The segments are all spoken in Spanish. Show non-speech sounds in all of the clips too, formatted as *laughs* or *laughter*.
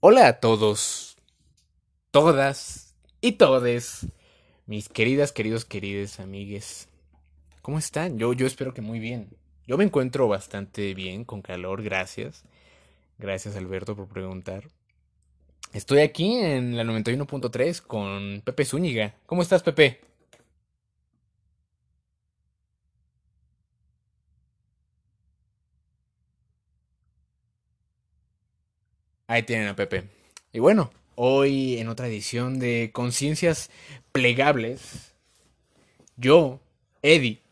Hola a todos, todas y todes, mis queridas, queridos, queridas amigues. ¿Cómo están? Yo, yo espero que muy bien. Yo me encuentro bastante bien, con calor, gracias. Gracias Alberto por preguntar. Estoy aquí en la 91.3 con Pepe Zúñiga. ¿Cómo estás, Pepe? Ahí tienen a Pepe. Y bueno, hoy en otra edición de Conciencias Plegables, yo, Eddie,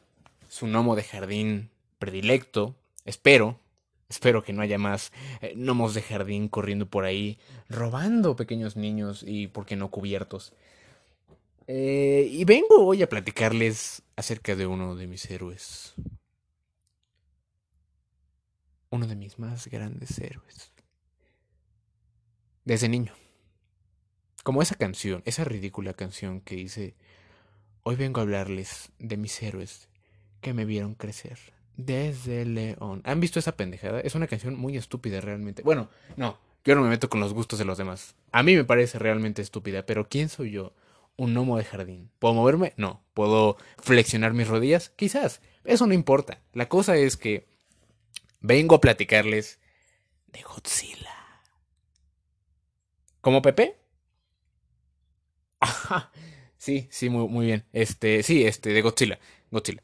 su gnomo de jardín predilecto, espero, espero que no haya más eh, gnomos de jardín corriendo por ahí, robando pequeños niños y, por qué no, cubiertos. Eh, y vengo hoy a platicarles acerca de uno de mis héroes. Uno de mis más grandes héroes. Desde niño. Como esa canción, esa ridícula canción que dice, hoy vengo a hablarles de mis héroes que me vieron crecer. Desde León. ¿Han visto esa pendejada? Es una canción muy estúpida realmente. Bueno, no, yo no me meto con los gustos de los demás. A mí me parece realmente estúpida, pero ¿quién soy yo? Un gnomo de jardín. ¿Puedo moverme? No. ¿Puedo flexionar mis rodillas? Quizás. Eso no importa. La cosa es que vengo a platicarles de Godzilla. ¿Como Pepe? Sí, sí, muy, muy bien. Este, sí, este, de Godzilla. Godzilla.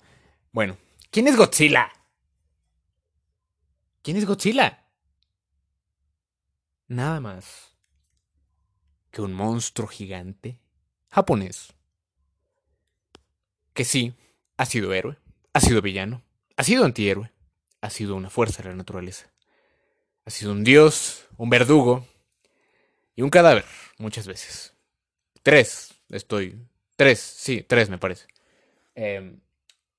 Bueno, ¿quién es Godzilla? ¿Quién es Godzilla? Nada más que un monstruo gigante japonés. Que sí, ha sido héroe, ha sido villano, ha sido antihéroe, ha sido una fuerza de la naturaleza. Ha sido un dios, un verdugo y un cadáver, muchas veces. Tres, estoy. Tres, sí, tres me parece. Eh,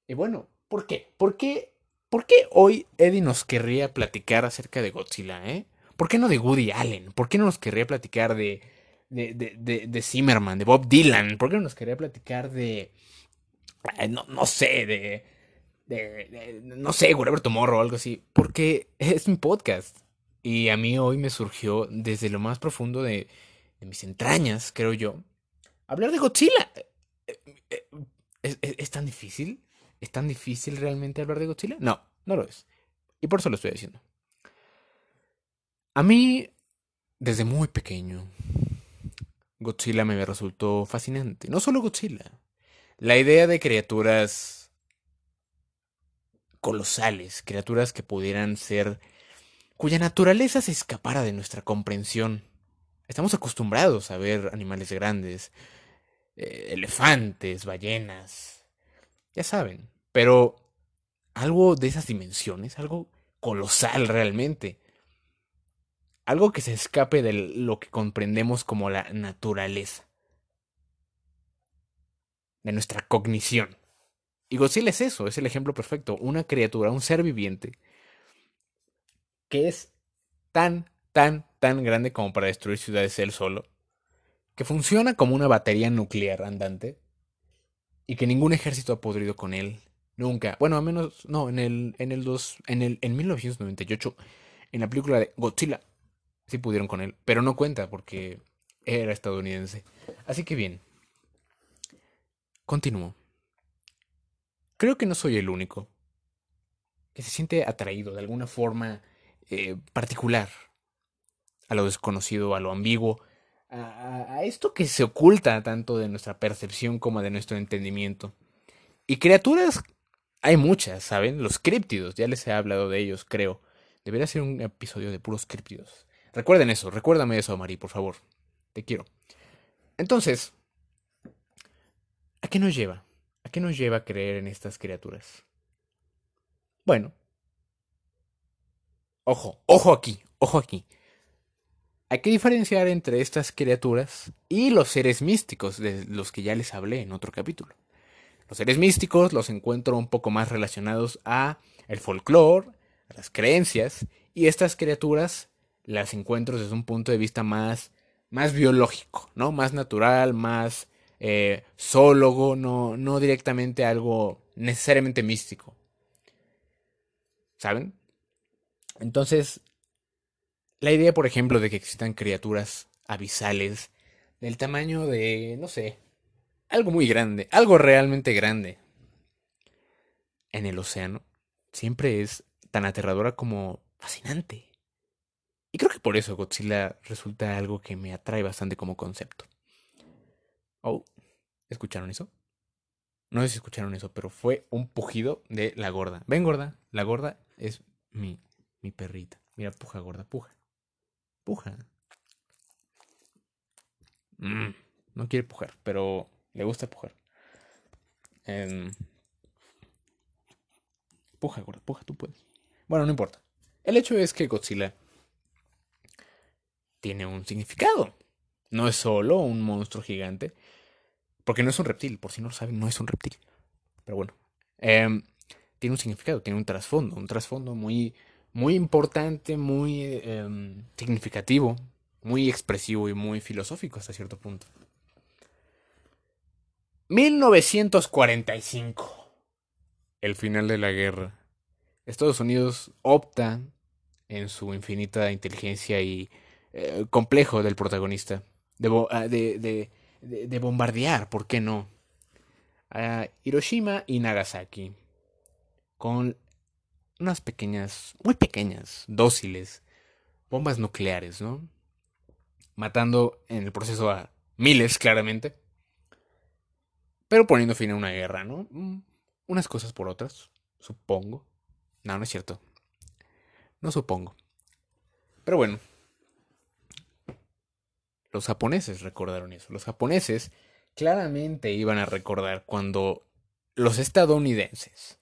y bueno, ¿por qué? ¿Por qué? ¿Por qué hoy Eddie nos querría platicar acerca de Godzilla, eh? ¿Por qué no de Woody Allen? ¿Por qué no nos querría platicar de, de, de, de, de Zimmerman, de Bob Dylan? ¿Por qué no nos querría platicar de... No, no sé, de, de, de, No sé, Roberto Morro o algo así. Porque es mi podcast. Y a mí hoy me surgió desde lo más profundo de, mis entrañas, creo yo, hablar de Godzilla. ¿Es, es, es tan difícil? ¿Es tan difícil realmente hablar de Godzilla? No, no lo es. Y por eso lo estoy diciendo. A mí, desde muy pequeño, Godzilla me resultó fascinante. No solo Godzilla. La idea de criaturas colosales, criaturas que pudieran ser cuya naturaleza se escapara de nuestra comprensión. Estamos acostumbrados a ver animales grandes, eh, elefantes, ballenas, ya saben, pero algo de esas dimensiones, algo colosal realmente, algo que se escape de lo que comprendemos como la naturaleza, de nuestra cognición. Y Godzilla es eso, es el ejemplo perfecto, una criatura, un ser viviente, que es tan, tan, tan grande como para destruir ciudades él solo, que funciona como una batería nuclear andante, y que ningún ejército ha podrido con él, nunca. Bueno, a menos, no, en el, en el 2, en el, en 1998, en la película de Godzilla, sí pudieron con él, pero no cuenta porque era estadounidense. Así que bien, continúo. Creo que no soy el único que se siente atraído de alguna forma eh, particular a lo desconocido, a lo ambiguo, a, a, esto que se oculta tanto de nuestra percepción como de nuestro entendimiento. Y criaturas hay muchas, ¿saben? Los críptidos, ya les he hablado de ellos, creo. Debería ser un episodio de puros críptidos. Recuerden eso, recuérdame eso, Mari, por favor. Te quiero. Entonces, ¿a qué nos lleva? ¿A qué nos lleva a creer en estas criaturas? Bueno, ojo, ojo aquí, ojo aquí. Hay que diferenciar entre estas criaturas y los seres místicos de los que ya les hablé en otro capítulo. Los seres místicos los encuentro un poco más relacionados a el folclore, a las creencias, y estas criaturas las encuentro desde un punto de vista más, más biológico, ¿no? Más natural, más eh, zoólogo, no, no directamente algo necesariamente místico. ¿Saben? Entonces, La idea, por ejemplo, de que existan criaturas abisales del tamaño de, no sé, algo muy grande, algo realmente grande en el océano, siempre es tan aterradora como fascinante. Y creo que por eso Godzilla resulta algo que me atrae bastante como concepto. Oh, ¿escucharon eso? No sé si escucharon eso, pero fue un pujido de la gorda. Ven, gorda. La gorda es mi, mi perrita. Mira, puja, gorda, puja. Puja. Mm, no quiere pujar, pero le gusta pujar. Em, puja, gorda, puja, tú puedes. Bueno, no importa. El hecho es que Godzilla tiene un significado. No es solo un monstruo gigante. Porque no es un reptil, por si no lo saben, no es un reptil. Pero bueno. Em, tiene un significado, tiene un trasfondo. Un trasfondo muy, muy importante, muy em, significativo, muy expresivo y muy filosófico hasta cierto punto. 1945. El final de la guerra. Estados Unidos opta en su infinita inteligencia y eh, complejo del protagonista ah, de, de, de, bombardear, ¿por qué no? A Hiroshima y Nagasaki con unas pequeñas, muy pequeñas, dóciles, bombas nucleares, ¿no? Matando en el proceso a miles, claramente, pero poniendo fin a una guerra, ¿no? Mm, unas cosas por otras, supongo. No, no es cierto. No supongo. Pero bueno, los japoneses recordaron eso. Los japoneses claramente iban a recordar cuando los estadounidenses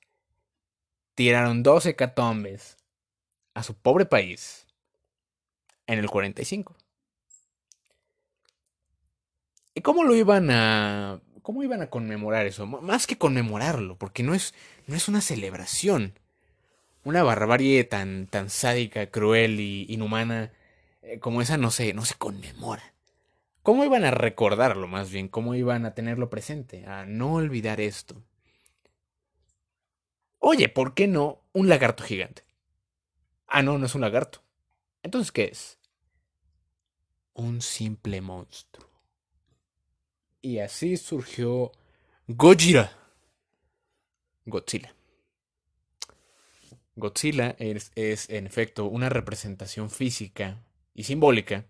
tiraron 12 catombes a su pobre país en el 45. ¿Y cómo lo iban a cómo iban a conmemorar eso? Más que conmemorarlo, porque no es no es una celebración. Una barbarie tan tan sádica, cruel y inhumana eh, como esa no se no se conmemora. ¿Cómo iban a recordarlo más bien? ¿Cómo iban a tenerlo presente? A no olvidar esto. Oye, ¿por qué no un lagarto gigante? Ah, no, no es un lagarto. Entonces, ¿qué es? Un simple monstruo. Y así surgió Gojira. Godzilla. Godzilla es, es, en efecto una representación física y simbólica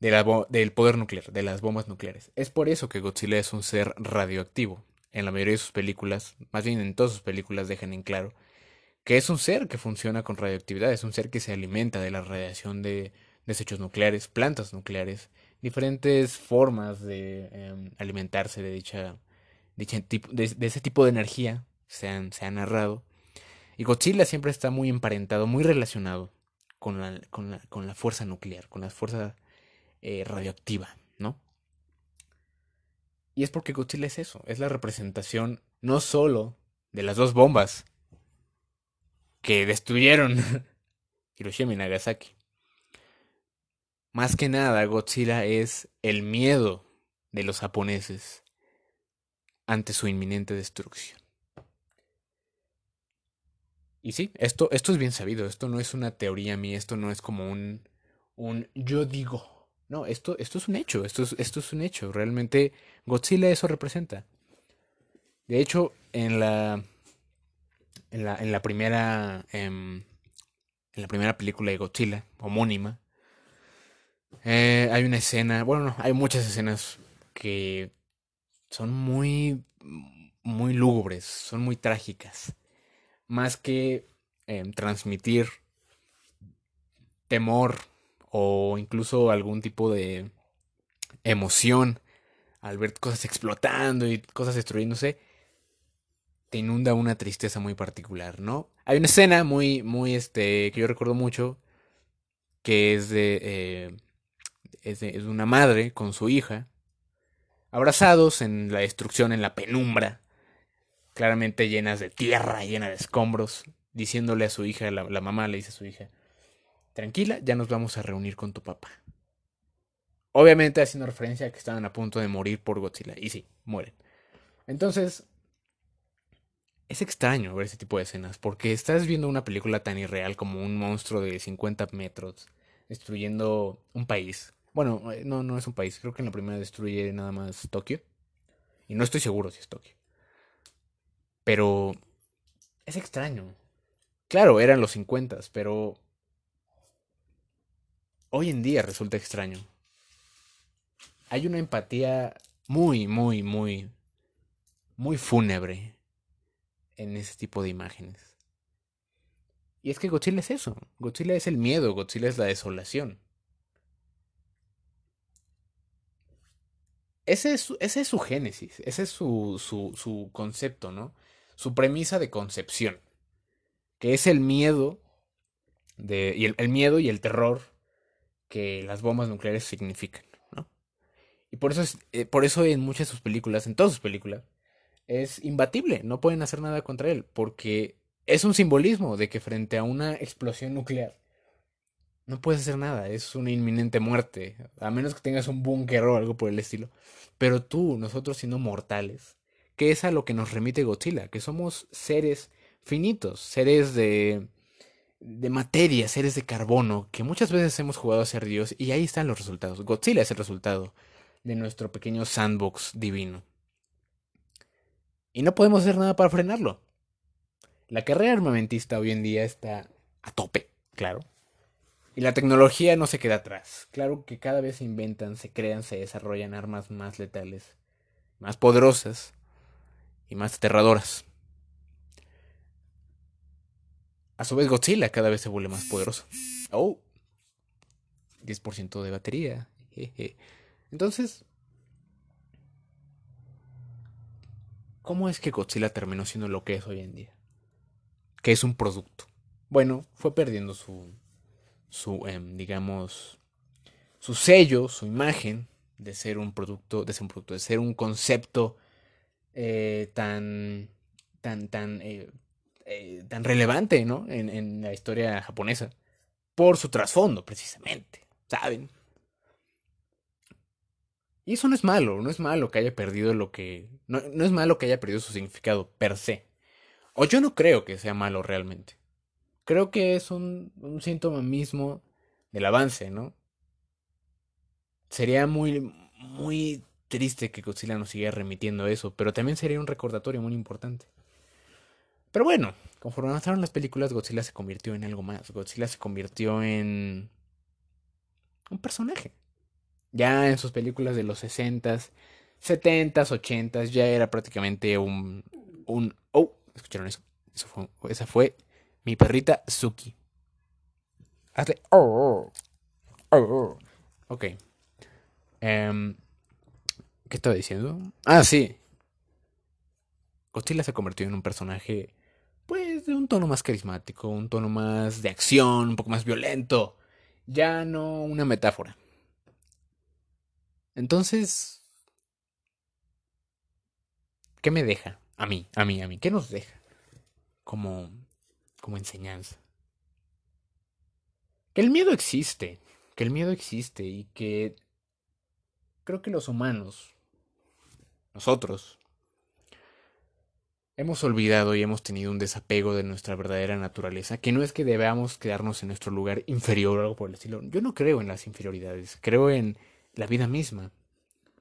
del poder nuclear, de las bombas nucleares. Es por eso que Godzilla es un ser radioactivo. En la mayoría de sus películas, más bien en todas sus películas, dejan en claro que es un ser que funciona con radioactividad, es un ser que se alimenta de la radiación de desechos nucleares, plantas nucleares, diferentes formas de em, alimentarse de dicha, dicha tipo, de, ese tipo de energía se han, se narrado. Y Godzilla siempre está muy emparentado, muy relacionado con la, con la, con la fuerza nuclear, con las fuerzas eh, radioactiva, ¿no? Y es porque Godzilla es eso, es la representación no solo de las dos bombas que destruyeron *laughs* Hiroshima y Nagasaki. Más que nada, Godzilla es el miedo de los japoneses ante su inminente destrucción. Y sí, esto, esto es bien sabido, esto no es una teoría mía, esto no es como un, un yo digo. No, esto, esto es un hecho, esto es, esto es un hecho. Realmente Godzilla eso representa. De hecho, en la, en la, en la primera, em, en la primera película de Godzilla, homónima, eh, hay una escena, bueno, no, hay muchas escenas que son muy, muy lúgubres, son muy trágicas. Más que em, transmitir temor o incluso algún tipo de emoción al ver cosas explotando y cosas destruyéndose, te inunda una tristeza muy particular, ¿no? Hay una escena muy, muy, este, que yo recuerdo mucho, que es de, eh, es de, una madre con su hija, abrazados en la destrucción, en la penumbra, claramente llenas de tierra, llenas de escombros, diciéndole a su hija, la, la mamá le dice a su hija, tranquila, ya nos vamos a reunir con tu papá. Obviamente haciendo referencia a que estaban a punto de morir por Godzilla. Y sí, mueren. Entonces, es extraño ver ese tipo de escenas, porque estás viendo una película tan irreal como un monstruo de 50 metros destruyendo un país. Bueno, eh, no, no es un país, creo que en la primera destruye nada más Tokio. Y no estoy seguro si es Tokio. Pero es extraño. Claro, eran los 50, pero hoy en día resulta extraño. Hay una empatía muy, muy, muy, muy fúnebre en ese tipo de imágenes. Y es que Godzilla es eso. Godzilla es el miedo, Godzilla es la desolación. Ese es, ese es su génesis, ese es su, su, su concepto, ¿no? Su premisa de concepción. Que es el miedo y el, miedo y el terror que las bombas nucleares significan, ¿no? Y por eso, es, eh, por eso en muchas de sus películas, en todas sus películas, es imbatible, no pueden hacer nada contra él, porque es un simbolismo de que frente a una explosión nuclear no puedes hacer nada, es una inminente muerte, a menos que tengas un búnker o algo por el estilo. Pero tú, nosotros siendo mortales, que es a lo que nos remite Godzilla, que somos seres finitos, seres de de materia, seres de carbono, que muchas veces hemos jugado a ser Dios y ahí están los resultados. Godzilla es el resultado de nuestro pequeño sandbox divino. Y no podemos hacer nada para frenarlo. La carrera armamentista hoy en día está a tope, claro. Y la tecnología no se queda atrás. Claro que cada vez se inventan, se crean, se desarrollan armas más letales, más poderosas y más aterradoras. A su vez Godzilla cada vez se vuelve más poderoso. Oh. 10% de batería. Entonces, ¿cómo es que Godzilla terminó siendo lo que es hoy en día? Que es un producto. Bueno, fue perdiendo su, su, em, digamos, su sello, su imagen de ser un producto, de ser un producto, de ser un concepto eh, tan, tan, tan eh, eh, tan relevante, ¿no? En, la historia japonesa. Por su trasfondo, precisamente. ¿Saben? Y eso no es malo, no es malo que haya perdido lo que... No, no es malo que haya perdido su significado per se. O yo no creo que sea malo realmente. Creo que es un, síntoma mismo del avance, ¿no? Sería muy, muy triste que Godzilla nos siguiera remitiendo eso, pero también sería un recordatorio muy importante. Pero bueno, conforme avanzaron las películas, Godzilla se convirtió en algo más. Godzilla se convirtió en un personaje. Ya en sus películas de los 60s, 70s, 80s, ya era prácticamente un... un oh, ¿escucharon eso? eso fue, esa fue mi perrita Suki. Hace... Oh, oh, oh. Ok. Um, ¿Qué estaba diciendo? Ah, sí. Godzilla se convirtió en un personaje pues de un tono más carismático, un tono más de acción, un poco más violento, ya no una metáfora. Entonces, ¿qué me deja? A mí, a mí, a mí, ¿qué nos deja? Como, como enseñanza. Que el miedo existe, que el miedo existe y que creo que los humanos, nosotros, hemos olvidado y hemos tenido un desapego de nuestra verdadera naturaleza, que no es que debamos quedarnos en nuestro lugar inferior o algo por el estilo. Yo no creo en las inferioridades, creo en la vida misma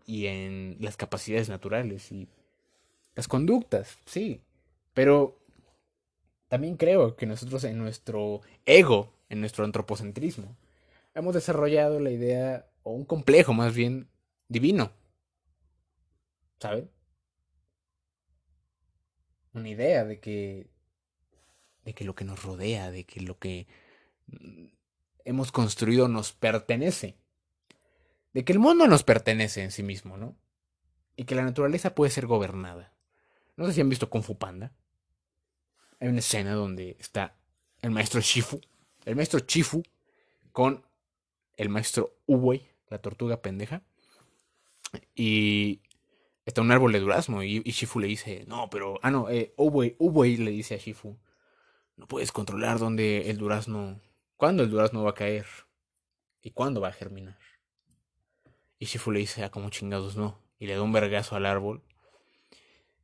y en las capacidades naturales y las conductas, sí, pero también creo que nosotros en nuestro ego, en nuestro antropocentrismo, hemos desarrollado la idea, o un complejo más bien, divino. ¿Saben? Una idea de que de que lo que nos rodea, de que lo que mm, hemos construido nos pertenece. De que el mundo nos pertenece en sí mismo, ¿no? Y que la naturaleza puede ser gobernada. No sé si han visto Kung Fu Panda. Hay una escena donde está el maestro Shifu, el maestro Chifu, con el maestro Uwei, la tortuga pendeja. Y está un árbol de durazno y, Shifu le dice, no, pero, ah, no, eh, Ubui, le dice a Shifu, no puedes controlar dónde el durazno, cuándo el durazno va a caer y cuándo va a germinar. Y Shifu le dice, ah, como chingados no, y le da un vergazo al árbol.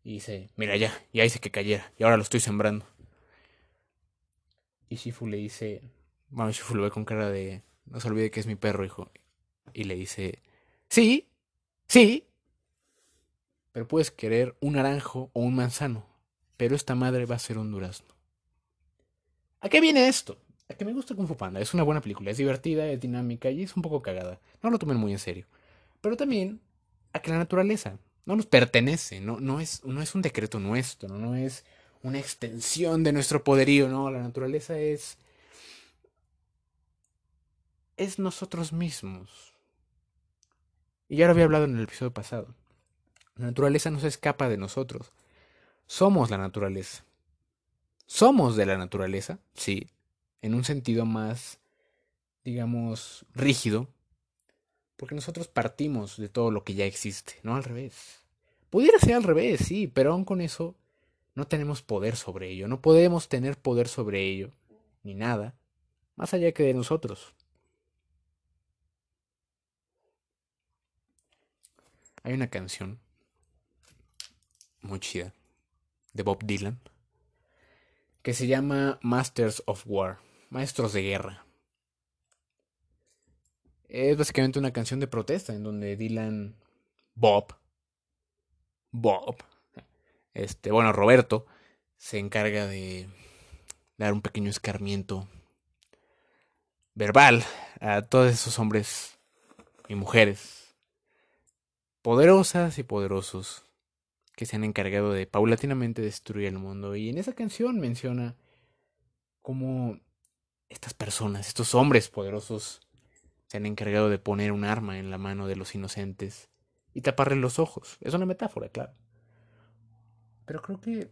Y dice, mira ya, ya hice que cayera, y ahora lo estoy sembrando. Y Shifu le dice, bueno, Shifu lo ve con cara de, no se olvide que es mi perro, hijo. Y le dice, sí, sí, pero puedes querer un naranjo o un manzano, pero esta madre va a ser un durazno. ¿A qué viene esto? A que me gusta Kung Fu Panda. Es una buena película, es divertida, es dinámica y es un poco cagada. No lo tomen muy en serio. Pero también a que la naturaleza no nos pertenece, no, no, es, no es un decreto nuestro, no es una extensión de nuestro poderío, no, la naturaleza es es nosotros mismos. Y ya lo había hablado en el episodio pasado. La naturaleza no se escapa de nosotros. Somos la naturaleza. Somos de la naturaleza, sí, en un sentido más, digamos, rígido, porque nosotros partimos de todo lo que ya existe, no al revés. Pudiera ser al revés, sí, pero aún con eso no tenemos poder sobre ello, no podemos tener poder sobre ello, ni nada, más allá que de nosotros. Hay una canción muy chida de Bob Dylan que se llama Masters of War, Maestros de Guerra. Es básicamente una canción de protesta en donde Dylan, Bob, Bob, este, bueno, Roberto, se encarga de dar un pequeño escarmiento verbal a todos esos hombres y mujeres poderosas y poderosos que se han encargado de paulatinamente destruir el mundo. Y en esa canción menciona cómo estas personas, estos hombres poderosos, se han encargado de poner un arma en la mano de los inocentes y taparle los ojos. Es una metáfora, claro. Pero creo que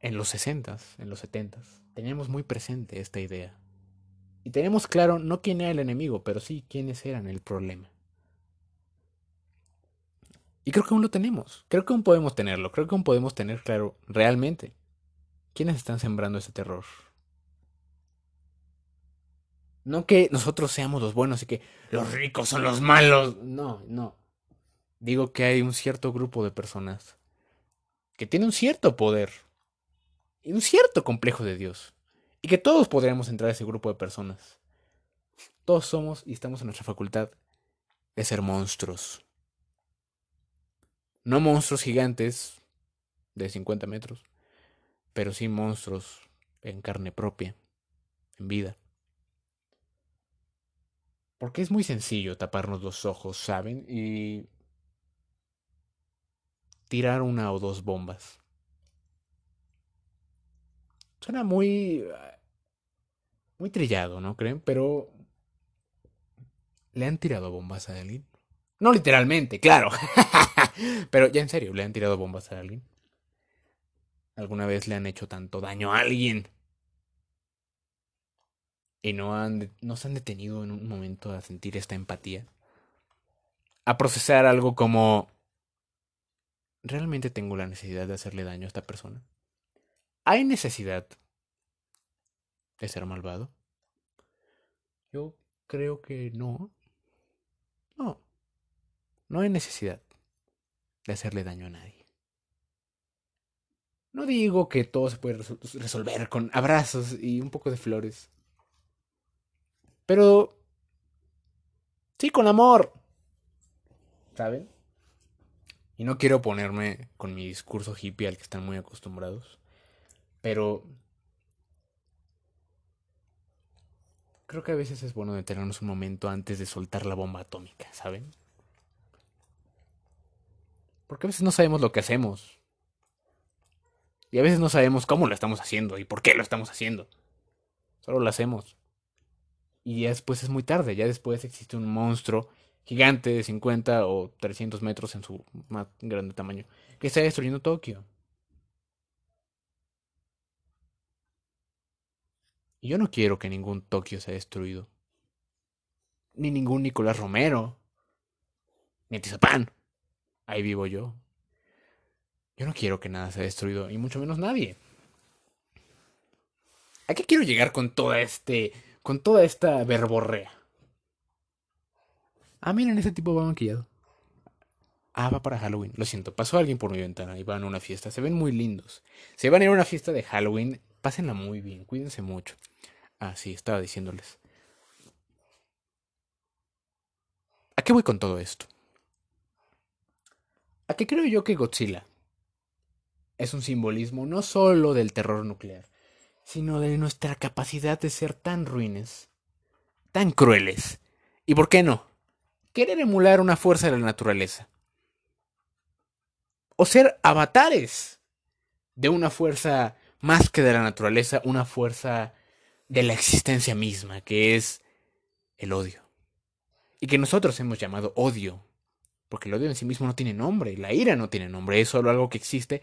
en los sesentas, en los setentas, teníamos muy presente esta idea. Y teníamos claro no quién era el enemigo, pero sí quiénes eran el problema. Y creo que aún lo tenemos. Creo que aún podemos tenerlo. Creo que aún podemos tener claro realmente quiénes están sembrando ese terror. No que nosotros seamos los buenos y que los ricos son los malos. No, no. Digo que hay un cierto grupo de personas que tiene un cierto poder y un cierto complejo de Dios. Y que todos podríamos entrar a ese grupo de personas. Todos somos y estamos en nuestra facultad de ser monstruos. No monstruos gigantes de 50 metros, pero sí monstruos en carne propia, en vida. Porque es muy sencillo taparnos los ojos, ¿saben? Y tirar una o dos bombas. Suena muy... muy trillado, ¿no creen? Pero... ¿Le han tirado bombas a alguien? No literalmente, claro. *laughs* Pero ya en serio, ¿le han tirado bombas a alguien? ¿Alguna vez le han hecho tanto daño a alguien? Y no, han, no se han detenido en un momento a sentir esta empatía. A procesar algo como... ¿Realmente tengo la necesidad de hacerle daño a esta persona? ¿Hay necesidad de ser malvado? Yo creo que no. No. No hay necesidad de hacerle daño a nadie. No digo que todo se puede resolver con abrazos y un poco de flores. Pero... Sí, con amor. ¿Saben? Y no quiero ponerme con mi discurso hippie al que están muy acostumbrados. Pero... Creo que a veces es bueno detenernos un momento antes de soltar la bomba atómica, ¿saben? Porque a veces no sabemos lo que hacemos. Y a veces no sabemos cómo lo estamos haciendo y por qué lo estamos haciendo. Solo lo hacemos. Y ya después es muy tarde. Ya después existe un monstruo gigante de 50 o 300 metros en su más grande tamaño que está destruyendo Tokio. Y yo no quiero que ningún Tokio sea destruido. Ni ningún Nicolás Romero. Ni Atizapán. Ahí vivo yo. Yo no quiero que nada sea destruido, y mucho menos nadie. ¿A qué quiero llegar con toda este. con toda esta verborrea? Ah, miren, ese tipo va maquillado. Ah, va para Halloween. Lo siento, pasó alguien por mi ventana y van a una fiesta. Se ven muy lindos. Se van a ir a una fiesta de Halloween. Pásenla muy bien, cuídense mucho. Ah, sí, estaba diciéndoles. ¿A qué voy con todo esto? ¿A qué creo yo que Godzilla es un simbolismo no solo del terror nuclear, sino de nuestra capacidad de ser tan ruines, tan crueles, y por qué no, querer emular una fuerza de la naturaleza, o ser avatares de una fuerza más que de la naturaleza, una fuerza de la existencia misma, que es el odio. Y que nosotros hemos llamado odio, porque el odio en sí mismo no tiene nombre, la ira no tiene nombre, es solo algo que existe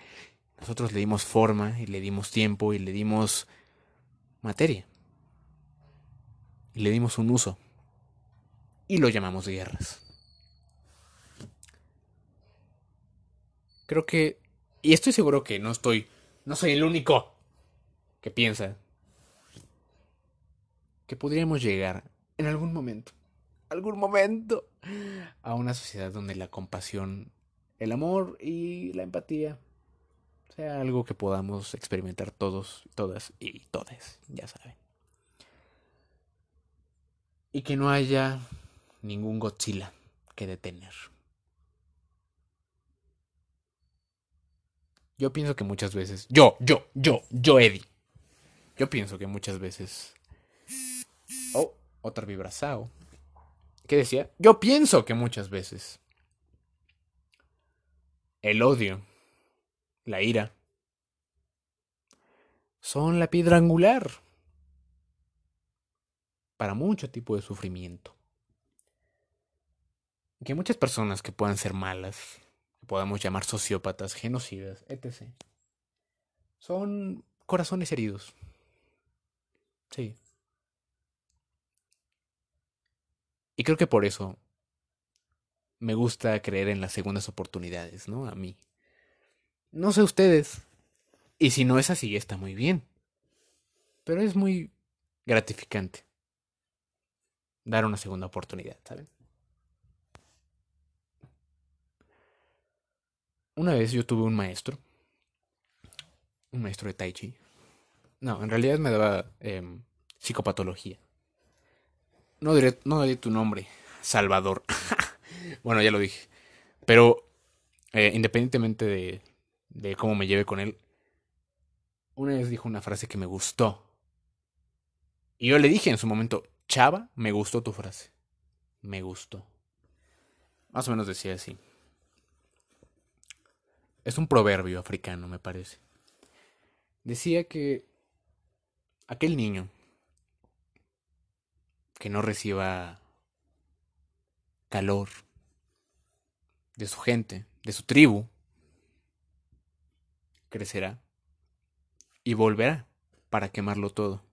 nosotros le dimos forma y le dimos tiempo y le dimos materia. Y le dimos un uso. Y lo llamamos guerras. Creo que... Y estoy seguro que no estoy... No soy el único que piensa que podríamos llegar en algún momento, algún momento, a una sociedad donde la compasión, el amor y la empatía sea algo que podamos experimentar todos, todas y todes, ya saben. Y que no haya ningún Godzilla que detener. Yo pienso que muchas veces, yo, yo, yo, yo, Eddie. Yo pienso que muchas veces. Oh, otra vibrazao. ¿Qué decía? Yo pienso que muchas veces. El odio la ira, son la piedra angular para mucho tipo de sufrimiento. Que muchas personas que puedan ser malas, que podamos llamar sociópatas, genocidas, etc., son corazones heridos. Sí. Y creo que por eso me gusta creer en las segundas oportunidades, ¿no? A mí. No sé ustedes. Y si no es así, está muy bien. Pero es muy gratificante dar una segunda oportunidad, ¿saben? Una vez yo tuve un maestro, un maestro de Tai Chi. No, en realidad me daba em, psicopatología. No diré, tu nombre, Salvador. *laughs* bueno, ya lo dije. Pero eh, independientemente de, de cómo me lleve con él, una vez dijo una frase que me gustó. Y yo le dije en su momento, Chava, me gustó tu frase. Me gustó. Más o menos decía así. Es un proverbio africano, me parece. Decía que aquel niño que no reciba calor de su gente, de su tribu, crecerá y volverá para quemarlo todo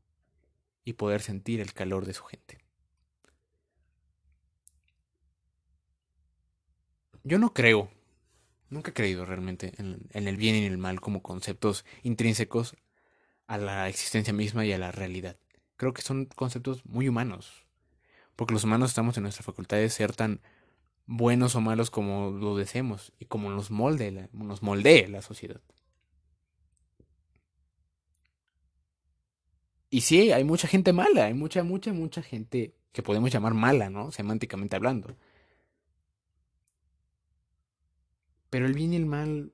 y poder sentir el calor de su gente. Yo no creo, nunca he creído realmente en, el bien y en el mal como conceptos intrínsecos a la existencia misma y a la realidad. Creo que son conceptos muy humanos, porque los humanos estamos en nuestra facultad de ser tan buenos o malos como lo deseemos y como nos molde nos moldee la sociedad. Y sí, hay mucha gente mala, hay mucha, mucha, mucha gente que podemos llamar mala, ¿no? Semánticamente hablando. Pero el bien y el mal...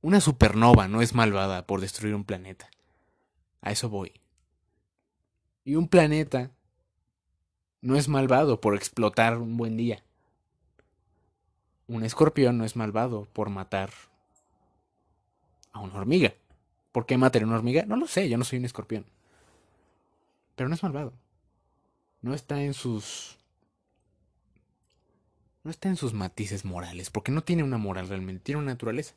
Una supernova no es malvada por destruir un planeta. A eso voy. Y un planeta no es malvado por explotar un buen día. Un escorpión no es malvado por matar a una hormiga. ¿Por qué matar a una hormiga? No lo sé, yo no soy un escorpión. Pero no es malvado. No está en sus... No está en sus matices morales, porque no tiene una moral realmente, tiene una naturaleza.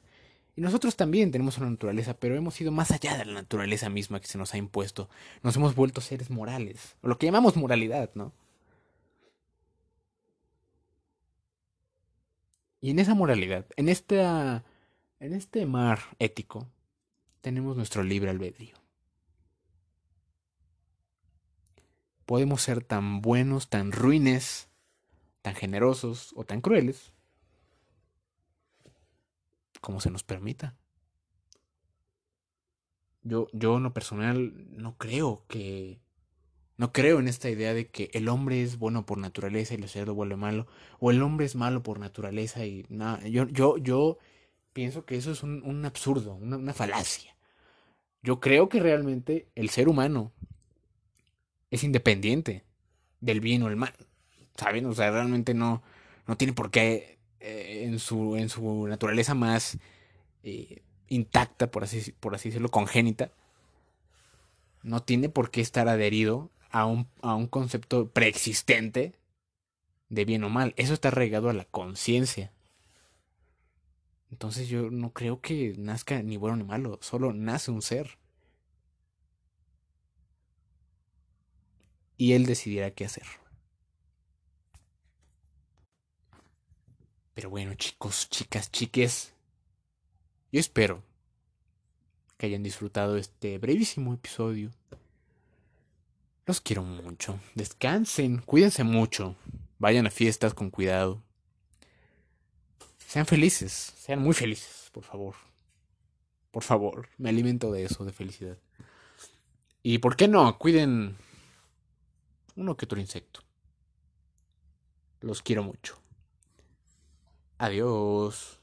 Y nosotros también tenemos una naturaleza, pero hemos ido más allá de la naturaleza misma que se nos ha impuesto. Nos hemos vuelto seres morales, o lo que llamamos moralidad, ¿no? Y en esa moralidad, en esta en este mar ético, tenemos nuestro libre albedrío. Podemos ser tan buenos, tan ruines, tan generosos o tan crueles como se nos permita. Yo, yo en lo personal no creo que no creo en esta idea de que el hombre es bueno por naturaleza y el cerdo vuelve malo, o el hombre es malo por naturaleza y nada. Yo, yo, yo pienso que eso es un, un absurdo, una, una, falacia. Yo creo que realmente el ser humano es independiente del bien o el mal. ¿Saben? O sea, realmente no, no tiene por qué eh, en, su, en su naturaleza más eh, intacta, por así, por así decirlo, congénita, no tiene por qué estar adherido a un, a un concepto preexistente de bien o mal. Eso está arraigado a la conciencia. Entonces yo no creo que nazca ni bueno ni malo, solo nace un ser. Y él decidirá qué hacer. Pero bueno, chicos, chicas, chiques, yo espero que hayan disfrutado este brevísimo episodio los quiero mucho. Descansen, cuídense mucho. Vayan a fiestas con cuidado. Sean felices, sean muy felices, por favor. Por favor, me alimento de eso, de felicidad. Y por qué no, cuiden uno que otro insecto. Los quiero mucho. Adiós.